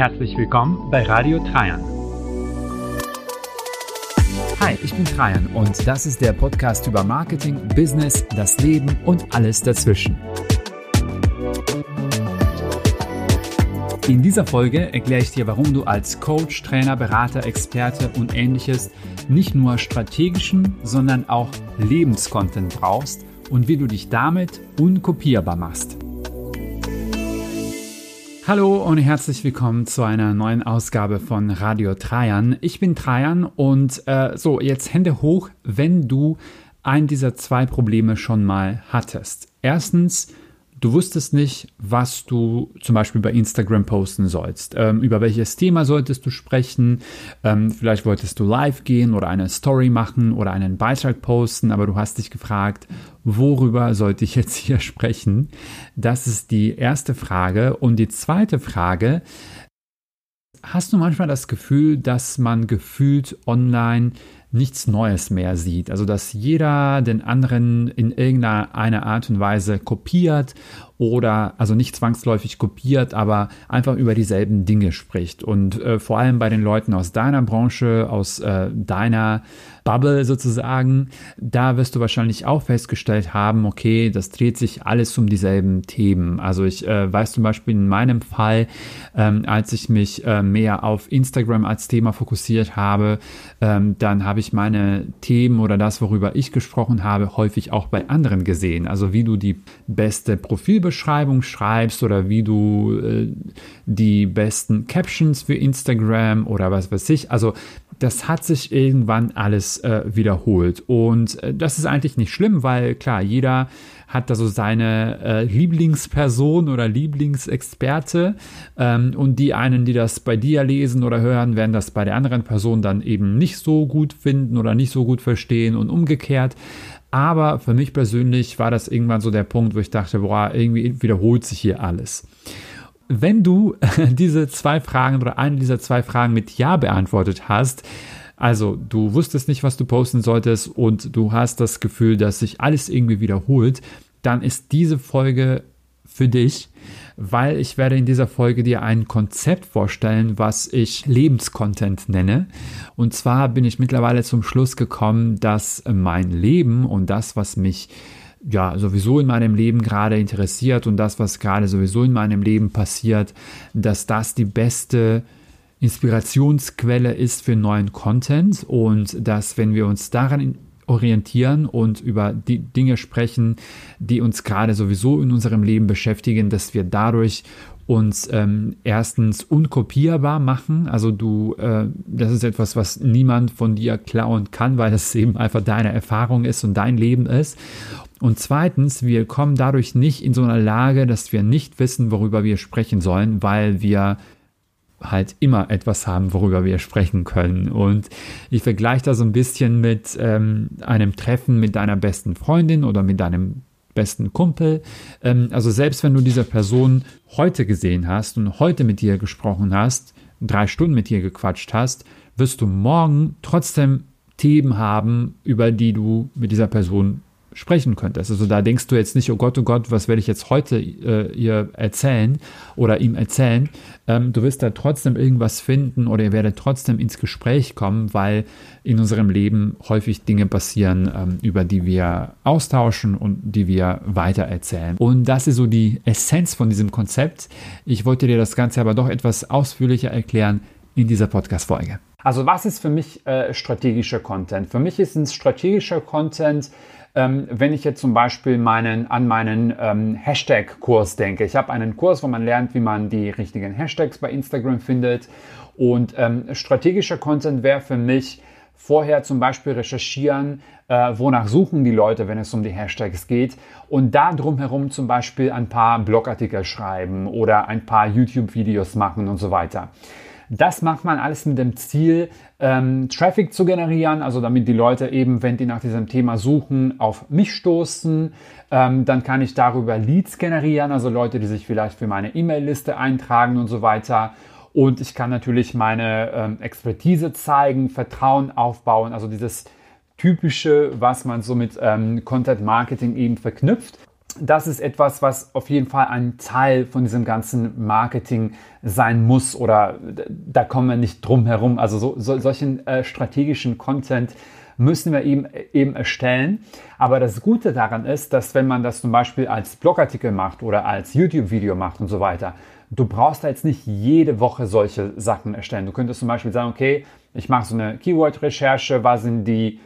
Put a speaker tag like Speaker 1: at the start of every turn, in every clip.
Speaker 1: Herzlich willkommen bei Radio Trajan.
Speaker 2: Hi, ich bin Trajan und das ist der Podcast über Marketing, Business, das Leben und alles dazwischen. In dieser Folge erkläre ich dir, warum du als Coach, Trainer, Berater, Experte und ähnliches nicht nur strategischen, sondern auch Lebenscontent brauchst und wie du dich damit unkopierbar machst. Hallo und herzlich willkommen zu einer neuen Ausgabe von Radio Trajan. Ich bin Trajan und äh, so, jetzt Hände hoch, wenn du ein dieser zwei Probleme schon mal hattest. Erstens, du wusstest nicht, was du zum Beispiel bei Instagram posten sollst. Ähm, über welches Thema solltest du sprechen? Ähm, vielleicht wolltest du live gehen oder eine Story machen oder einen Beitrag posten, aber du hast dich gefragt, worüber sollte ich jetzt hier sprechen? Das ist die erste Frage. Und die zweite Frage, hast du manchmal das Gefühl, dass man gefühlt online nichts Neues mehr sieht. Also dass jeder den anderen in irgendeiner Art und Weise kopiert oder also nicht zwangsläufig kopiert, aber einfach über dieselben Dinge spricht. Und äh, vor allem bei den Leuten aus deiner Branche, aus äh, deiner Bubble sozusagen, da wirst du wahrscheinlich auch festgestellt haben, okay, das dreht sich alles um dieselben Themen. Also ich äh, weiß zum Beispiel in meinem Fall, ähm, als ich mich äh, mehr auf Instagram als Thema fokussiert habe, ähm, dann habe ich meine Themen oder das, worüber ich gesprochen habe, häufig auch bei anderen gesehen. Also wie du die beste Profilbeschreibung Beschreibung schreibst oder wie du äh, die besten Captions für Instagram oder was weiß ich. Also das hat sich irgendwann alles äh, wiederholt. Und äh, das ist eigentlich nicht schlimm, weil klar, jeder hat da so seine äh, Lieblingsperson oder Lieblingsexperte. Ähm, und die einen, die das bei dir lesen oder hören, werden das bei der anderen Person dann eben nicht so gut finden oder nicht so gut verstehen und umgekehrt. Aber für mich persönlich war das irgendwann so der Punkt, wo ich dachte, boah, irgendwie wiederholt sich hier alles. Wenn du diese zwei Fragen oder eine dieser zwei Fragen mit Ja beantwortet hast, also du wusstest nicht, was du posten solltest und du hast das Gefühl, dass sich alles irgendwie wiederholt, dann ist diese Folge für dich weil ich werde in dieser Folge dir ein Konzept vorstellen, was ich Lebenscontent nenne. Und zwar bin ich mittlerweile zum Schluss gekommen, dass mein Leben und das, was mich ja sowieso in meinem Leben gerade interessiert und das, was gerade sowieso in meinem Leben passiert, dass das die beste Inspirationsquelle ist für neuen Content und dass wenn wir uns daran orientieren und über die Dinge sprechen, die uns gerade sowieso in unserem Leben beschäftigen, dass wir dadurch uns ähm, erstens unkopierbar machen. Also du, äh, das ist etwas, was niemand von dir klauen kann, weil das eben einfach deine Erfahrung ist und dein Leben ist. Und zweitens, wir kommen dadurch nicht in so eine Lage, dass wir nicht wissen, worüber wir sprechen sollen, weil wir halt immer etwas haben, worüber wir sprechen können. Und ich vergleiche das so ein bisschen mit ähm, einem Treffen mit deiner besten Freundin oder mit deinem besten Kumpel. Ähm, also selbst wenn du diese Person heute gesehen hast und heute mit dir gesprochen hast, drei Stunden mit dir gequatscht hast, wirst du morgen trotzdem Themen haben, über die du mit dieser Person sprechen könntest. Also da denkst du jetzt nicht, oh Gott, oh Gott, was werde ich jetzt heute äh, ihr erzählen oder ihm erzählen. Ähm, du wirst da trotzdem irgendwas finden oder ihr werdet trotzdem ins Gespräch kommen, weil in unserem Leben häufig Dinge passieren, ähm, über die wir austauschen und die wir weiter erzählen. Und das ist so die Essenz von diesem Konzept. Ich wollte dir das Ganze aber doch etwas ausführlicher erklären in dieser Podcast-Folge. Also was ist für mich äh, strategischer Content? Für mich ist ein strategischer Content, ähm, wenn ich jetzt zum Beispiel meinen, an meinen ähm, Hashtag-Kurs denke. Ich habe einen Kurs, wo man lernt, wie man die richtigen Hashtags bei Instagram findet. Und ähm, strategischer Content wäre für mich vorher zum Beispiel recherchieren, äh, wonach suchen die Leute, wenn es um die Hashtags geht und da drumherum zum Beispiel ein paar Blogartikel schreiben oder ein paar YouTube-Videos machen und so weiter. Das macht man alles mit dem Ziel, ähm, Traffic zu generieren, also damit die Leute eben, wenn die nach diesem Thema suchen, auf mich stoßen. Ähm, dann kann ich darüber Leads generieren, also Leute, die sich vielleicht für meine E-Mail-Liste eintragen und so weiter. Und ich kann natürlich meine ähm, Expertise zeigen, Vertrauen aufbauen, also dieses typische, was man so mit ähm, Content Marketing eben verknüpft. Das ist etwas, was auf jeden Fall ein Teil von diesem ganzen Marketing sein muss oder da kommen wir nicht drum herum. Also so, so, solchen äh, strategischen Content müssen wir eben, eben erstellen. Aber das Gute daran ist, dass wenn man das zum Beispiel als Blogartikel macht oder als YouTube-Video macht und so weiter, du brauchst da jetzt nicht jede Woche solche Sachen erstellen. Du könntest zum Beispiel sagen, okay, ich mache so eine Keyword-Recherche, was sind die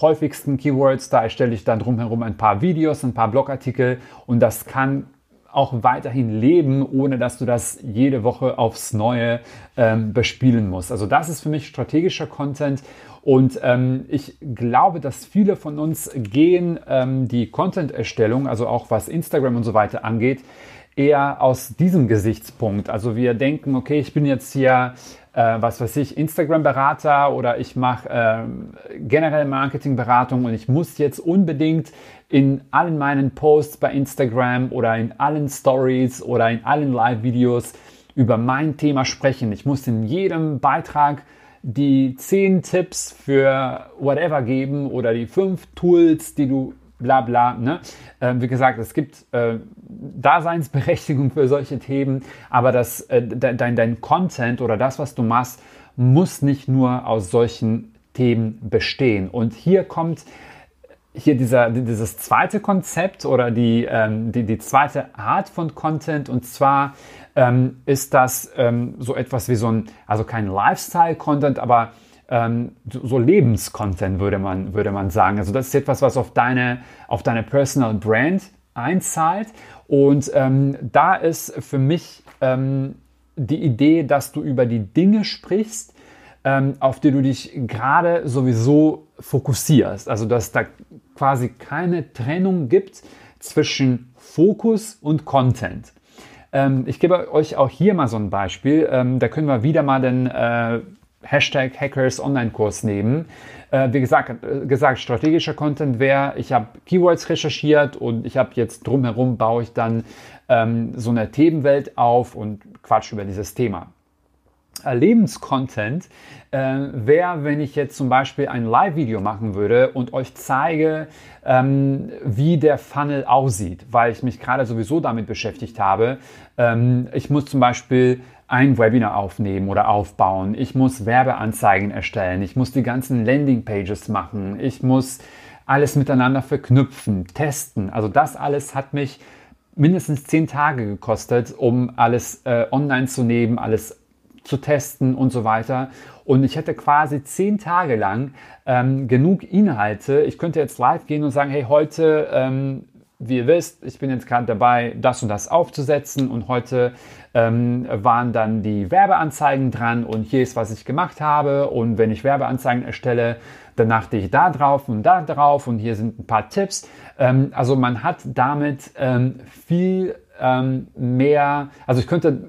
Speaker 2: häufigsten Keywords, da erstelle ich dann drumherum ein paar Videos, ein paar Blogartikel und das kann auch weiterhin leben, ohne dass du das jede Woche aufs Neue ähm, bespielen musst. Also das ist für mich strategischer Content und ähm, ich glaube, dass viele von uns gehen ähm, die Content-Erstellung, also auch was Instagram und so weiter angeht, eher aus diesem Gesichtspunkt. Also wir denken, okay, ich bin jetzt hier, äh, was weiß ich, Instagram-Berater oder ich mache äh, generell Marketing-Beratung und ich muss jetzt unbedingt in allen meinen Posts bei Instagram oder in allen Stories oder in allen Live-Videos über mein Thema sprechen. Ich muss in jedem Beitrag die zehn Tipps für whatever geben oder die fünf Tools, die du bla bla. Ne? Äh, wie gesagt, es gibt äh, Daseinsberechtigung für solche Themen, aber das, äh, dein, dein Content oder das, was du machst, muss nicht nur aus solchen Themen bestehen. Und hier kommt hier dieser, dieses zweite Konzept oder die, ähm, die, die zweite Art von Content und zwar ähm, ist das ähm, so etwas wie so ein, also kein Lifestyle-Content, aber ähm, so Lebenscontent würde man, würde man sagen. Also das ist etwas, was auf deine, auf deine Personal Brand einzahlt. Und ähm, da ist für mich ähm, die Idee, dass du über die Dinge sprichst, ähm, auf die du dich gerade sowieso fokussierst. Also dass da quasi keine Trennung gibt zwischen Fokus und Content. Ähm, ich gebe euch auch hier mal so ein Beispiel. Ähm, da können wir wieder mal den äh, Hashtag Hackers Online-Kurs nehmen. Äh, wie gesagt, äh, gesagt, strategischer Content wäre, ich habe Keywords recherchiert und ich habe jetzt drumherum baue ich dann ähm, so eine Themenwelt auf und quatsch über dieses Thema. Lebenscontent äh, wäre, wenn ich jetzt zum Beispiel ein Live-Video machen würde und euch zeige, ähm, wie der Funnel aussieht, weil ich mich gerade sowieso damit beschäftigt habe. Ähm, ich muss zum Beispiel ein Webinar aufnehmen oder aufbauen. Ich muss Werbeanzeigen erstellen. Ich muss die ganzen Landingpages machen. Ich muss alles miteinander verknüpfen, testen. Also das alles hat mich mindestens zehn Tage gekostet, um alles äh, online zu nehmen, alles zu testen und so weiter. Und ich hätte quasi zehn Tage lang ähm, genug Inhalte. Ich könnte jetzt live gehen und sagen, hey, heute, ähm, wie ihr wisst, ich bin jetzt gerade dabei, das und das aufzusetzen und heute ähm, waren dann die Werbeanzeigen dran und hier ist, was ich gemacht habe. Und wenn ich Werbeanzeigen erstelle, dann achte ich da drauf und da drauf und hier sind ein paar Tipps. Ähm, also man hat damit ähm, viel ähm, mehr, also ich könnte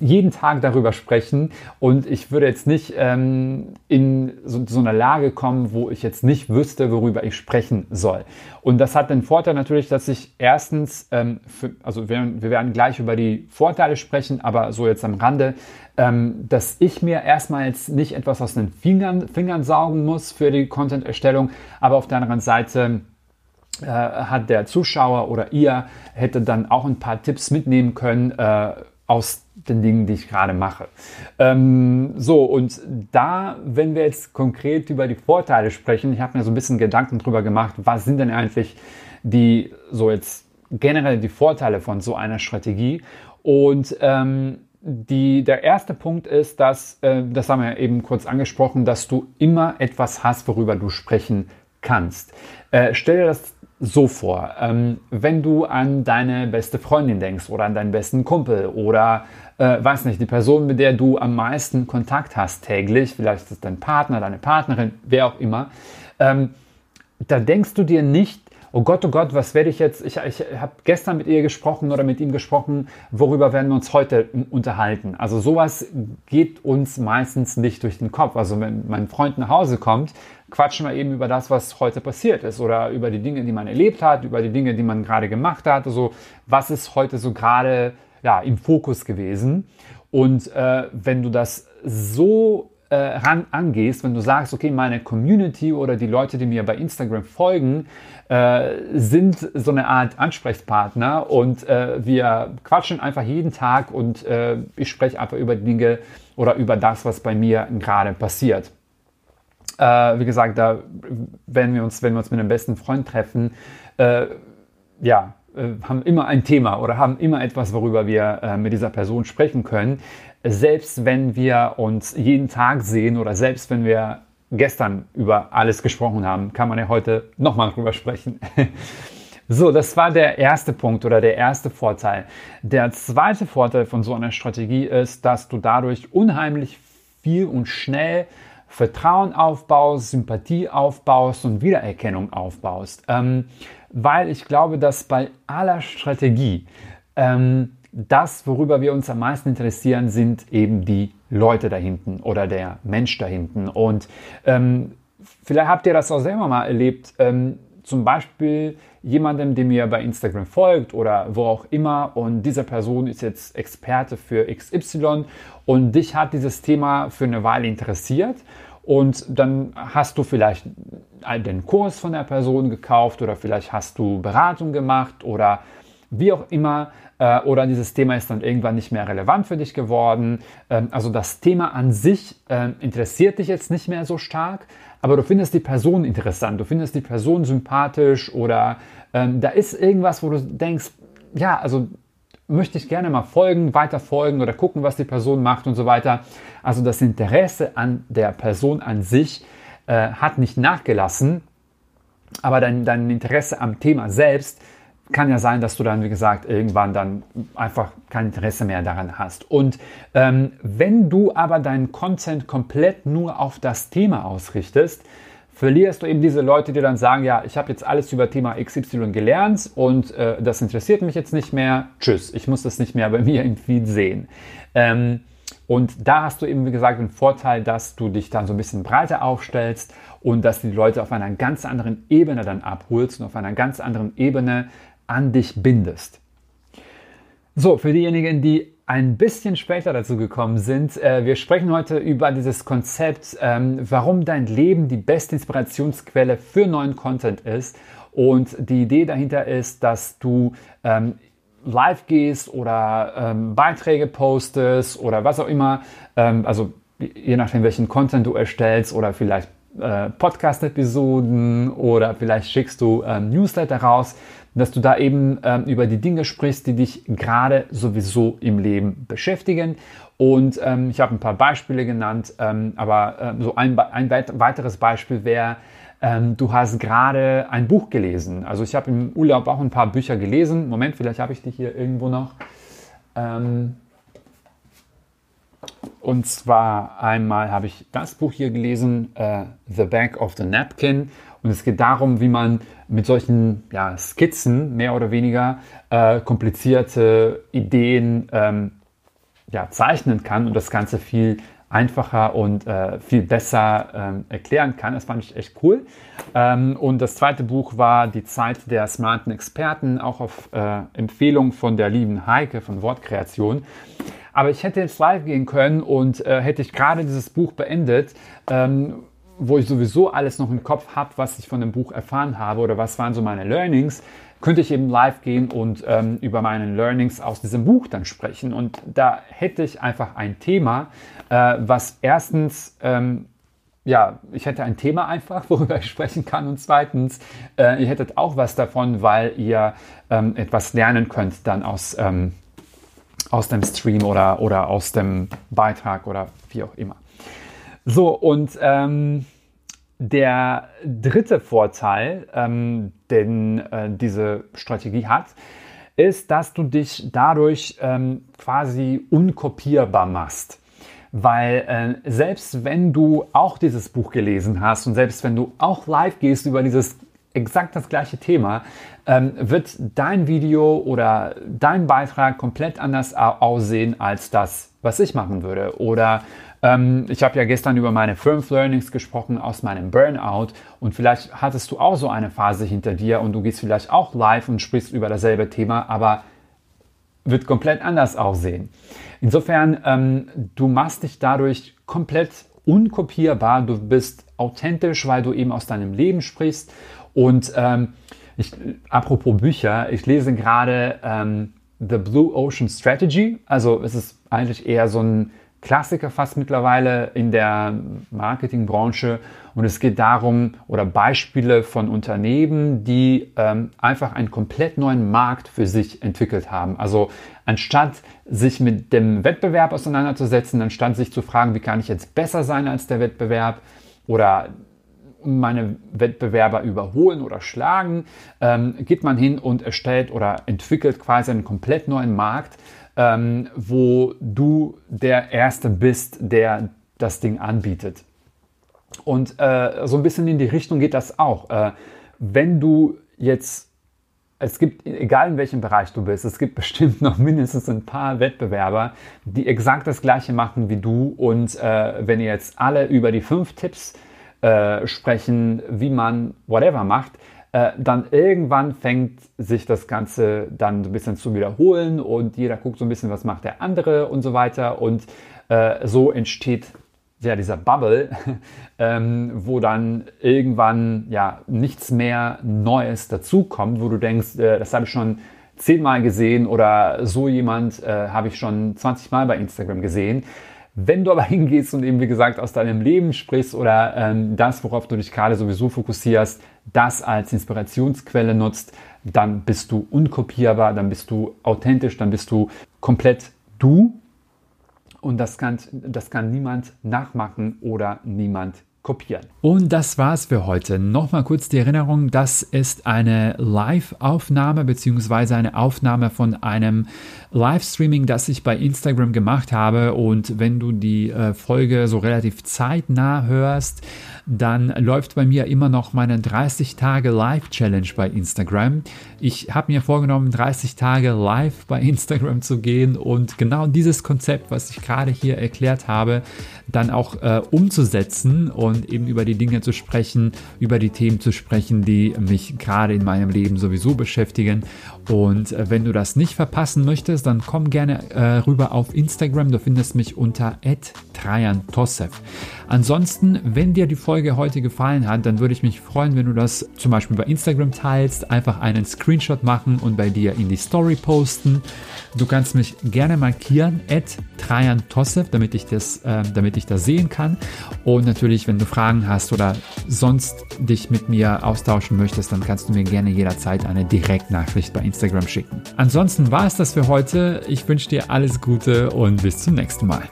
Speaker 2: jeden Tag darüber sprechen und ich würde jetzt nicht ähm, in so, so eine Lage kommen, wo ich jetzt nicht wüsste, worüber ich sprechen soll. Und das hat den Vorteil natürlich, dass ich erstens, ähm, für, also wir, wir werden gleich über die Vorteile sprechen, aber so jetzt am Rande, ähm, dass ich mir erstmal nicht etwas aus den Fingern, Fingern saugen muss für die Content-Erstellung, aber auf der anderen Seite äh, hat der Zuschauer oder ihr hätte dann auch ein paar Tipps mitnehmen können äh, aus den Dingen, die ich gerade mache. Ähm, so, und da, wenn wir jetzt konkret über die Vorteile sprechen, ich habe mir so ein bisschen Gedanken drüber gemacht, was sind denn eigentlich die, so jetzt generell die Vorteile von so einer Strategie? Und ähm, die, der erste Punkt ist, dass, äh, das haben wir eben kurz angesprochen, dass du immer etwas hast, worüber du sprechen kannst. Äh, stell dir das so vor, ähm, wenn du an deine beste Freundin denkst oder an deinen besten Kumpel oder äh, weiß nicht, die Person, mit der du am meisten Kontakt hast täglich, vielleicht ist es dein Partner, deine Partnerin, wer auch immer, ähm, da denkst du dir nicht, oh Gott, oh Gott, was werde ich jetzt, ich, ich habe gestern mit ihr gesprochen oder mit ihm gesprochen, worüber werden wir uns heute unterhalten? Also sowas geht uns meistens nicht durch den Kopf. Also wenn mein Freund nach Hause kommt, quatschen wir eben über das, was heute passiert ist oder über die Dinge, die man erlebt hat, über die Dinge, die man gerade gemacht hat. Also was ist heute so gerade ja, im Fokus gewesen? Und äh, wenn du das so äh, ran angehst, wenn du sagst, okay, meine Community oder die Leute, die mir bei Instagram folgen, äh, sind so eine Art Ansprechpartner und äh, wir quatschen einfach jeden Tag und äh, ich spreche einfach über Dinge oder über das, was bei mir gerade passiert. Äh, wie gesagt, da, wenn wir uns, wenn wir uns mit einem besten Freund treffen, äh, ja, haben immer ein Thema oder haben immer etwas, worüber wir mit dieser Person sprechen können selbst wenn wir uns jeden Tag sehen oder selbst wenn wir gestern über alles gesprochen haben, kann man ja heute nochmal drüber sprechen. So, das war der erste Punkt oder der erste Vorteil. Der zweite Vorteil von so einer Strategie ist, dass du dadurch unheimlich viel und schnell Vertrauen aufbaust, Sympathie aufbaust und Wiedererkennung aufbaust. Ähm, weil ich glaube, dass bei aller Strategie ähm, das, worüber wir uns am meisten interessieren, sind eben die Leute da hinten oder der Mensch da hinten. Und ähm, vielleicht habt ihr das auch selber mal erlebt. Ähm, zum Beispiel jemandem, der mir bei Instagram folgt oder wo auch immer und diese Person ist jetzt Experte für XY und dich hat dieses Thema für eine Weile interessiert und dann hast du vielleicht den Kurs von der Person gekauft oder vielleicht hast du Beratung gemacht oder wie auch immer äh, oder dieses Thema ist dann irgendwann nicht mehr relevant für dich geworden. Ähm, also das Thema an sich ähm, interessiert dich jetzt nicht mehr so stark, aber du findest die Person interessant, du findest die Person sympathisch oder ähm, da ist irgendwas, wo du denkst, ja, also möchte ich gerne mal folgen, weiter folgen oder gucken, was die Person macht und so weiter. Also das Interesse an der Person an sich äh, hat nicht nachgelassen, aber dein, dein Interesse am Thema selbst kann ja sein, dass du dann, wie gesagt, irgendwann dann einfach kein Interesse mehr daran hast. Und ähm, wenn du aber deinen Content komplett nur auf das Thema ausrichtest, verlierst du eben diese Leute, die dann sagen, ja, ich habe jetzt alles über Thema XY gelernt und äh, das interessiert mich jetzt nicht mehr. Tschüss, ich muss das nicht mehr bei mir im Feed sehen. Ähm, und da hast du eben, wie gesagt, den Vorteil, dass du dich dann so ein bisschen breiter aufstellst und dass die Leute auf einer ganz anderen Ebene dann abholst und auf einer ganz anderen Ebene an dich bindest. So, für diejenigen, die ein bisschen später dazu gekommen sind, äh, wir sprechen heute über dieses Konzept, ähm, warum dein Leben die beste Inspirationsquelle für neuen Content ist. Und die Idee dahinter ist, dass du ähm, live gehst oder ähm, Beiträge postest oder was auch immer, ähm, also je nachdem, welchen Content du erstellst oder vielleicht äh, Podcast-Episoden oder vielleicht schickst du ähm, Newsletter raus, dass du da eben ähm, über die Dinge sprichst, die dich gerade sowieso im Leben beschäftigen. Und ähm, ich habe ein paar Beispiele genannt, ähm, aber ähm, so ein, ein weiteres Beispiel wäre, ähm, du hast gerade ein Buch gelesen. Also ich habe im Urlaub auch ein paar Bücher gelesen. Moment, vielleicht habe ich die hier irgendwo noch. Ähm, und zwar einmal habe ich das Buch hier gelesen, uh, The Back of the Napkin. Und es geht darum, wie man mit solchen ja, Skizzen mehr oder weniger äh, komplizierte Ideen ähm, ja, zeichnen kann und das Ganze viel einfacher und äh, viel besser ähm, erklären kann. Das fand ich echt cool. Ähm, und das zweite Buch war Die Zeit der smarten Experten, auch auf äh, Empfehlung von der lieben Heike von Wortkreation. Aber ich hätte jetzt live gehen können und äh, hätte ich gerade dieses Buch beendet, ähm, wo ich sowieso alles noch im Kopf habe, was ich von dem Buch erfahren habe oder was waren so meine Learnings, könnte ich eben live gehen und ähm, über meine Learnings aus diesem Buch dann sprechen. Und da hätte ich einfach ein Thema, äh, was erstens, ähm, ja, ich hätte ein Thema einfach, worüber ich sprechen kann. Und zweitens, äh, ihr hättet auch was davon, weil ihr ähm, etwas lernen könnt dann aus, ähm, aus dem Stream oder, oder aus dem Beitrag oder wie auch immer. So, und ähm, der dritte Vorteil, ähm, den äh, diese Strategie hat, ist, dass du dich dadurch ähm, quasi unkopierbar machst. Weil äh, selbst wenn du auch dieses Buch gelesen hast und selbst wenn du auch live gehst über dieses exakt das gleiche Thema, ähm, wird dein Video oder dein Beitrag komplett anders aussehen als das, was ich machen würde. Oder ähm, ich habe ja gestern über meine Fünf Learnings gesprochen aus meinem Burnout und vielleicht hattest du auch so eine Phase hinter dir und du gehst vielleicht auch live und sprichst über dasselbe Thema, aber wird komplett anders aussehen. Insofern, ähm, du machst dich dadurch komplett unkopierbar, du bist authentisch, weil du eben aus deinem Leben sprichst. Und ähm, ich, apropos Bücher, ich lese gerade ähm, The Blue Ocean Strategy. Also es ist eigentlich eher so ein Klassiker fast mittlerweile in der Marketingbranche. Und es geht darum, oder Beispiele von Unternehmen, die ähm, einfach einen komplett neuen Markt für sich entwickelt haben. Also anstatt sich mit dem Wettbewerb auseinanderzusetzen, anstatt sich zu fragen, wie kann ich jetzt besser sein als der Wettbewerb oder meine Wettbewerber überholen oder schlagen, ähm, geht man hin und erstellt oder entwickelt quasi einen komplett neuen Markt, ähm, wo du der Erste bist, der das Ding anbietet. Und äh, so ein bisschen in die Richtung geht das auch. Äh, wenn du jetzt, es gibt, egal in welchem Bereich du bist, es gibt bestimmt noch mindestens ein paar Wettbewerber, die exakt das gleiche machen wie du. Und äh, wenn ihr jetzt alle über die fünf Tipps äh, sprechen, wie man whatever macht, äh, dann irgendwann fängt sich das Ganze dann ein bisschen zu wiederholen und jeder guckt so ein bisschen, was macht der andere und so weiter. Und äh, so entsteht ja dieser Bubble, ähm, wo dann irgendwann ja nichts mehr Neues dazukommt, wo du denkst, äh, das habe ich schon zehnmal gesehen oder so jemand äh, habe ich schon 20 Mal bei Instagram gesehen. Wenn du aber hingehst und eben, wie gesagt, aus deinem Leben sprichst oder ähm, das, worauf du dich gerade sowieso fokussierst, das als Inspirationsquelle nutzt, dann bist du unkopierbar, dann bist du authentisch, dann bist du komplett du. Und das kann, das kann niemand nachmachen oder niemand kopieren. Und das war's für heute. Nochmal kurz die Erinnerung, das ist eine Live-Aufnahme bzw. eine Aufnahme von einem Livestreaming, das ich bei Instagram gemacht habe. Und wenn du die äh, Folge so relativ zeitnah hörst, dann läuft bei mir immer noch meine 30 Tage Live-Challenge bei Instagram. Ich habe mir vorgenommen, 30 Tage live bei Instagram zu gehen und genau dieses Konzept, was ich gerade hier erklärt habe, dann auch äh, umzusetzen und eben über die Dinge zu sprechen, über die Themen zu sprechen, die mich gerade in meinem Leben sowieso beschäftigen. Und äh, wenn du das nicht verpassen möchtest, dann komm gerne äh, rüber auf Instagram. Du findest mich unter @trajan_tossev. Ansonsten, wenn dir die Folge heute gefallen hat, dann würde ich mich freuen, wenn du das zum Beispiel bei Instagram teilst, einfach einen Screenshot machen und bei dir in die Story posten. Du kannst mich gerne markieren, Trajan Tossev, damit ich das, äh, damit ich das sehen kann. Und natürlich, wenn du Fragen hast oder sonst dich mit mir austauschen möchtest, dann kannst du mir gerne jederzeit eine Direktnachricht bei Instagram schicken. Ansonsten war es das für heute. Ich wünsche dir alles Gute und bis zum nächsten Mal.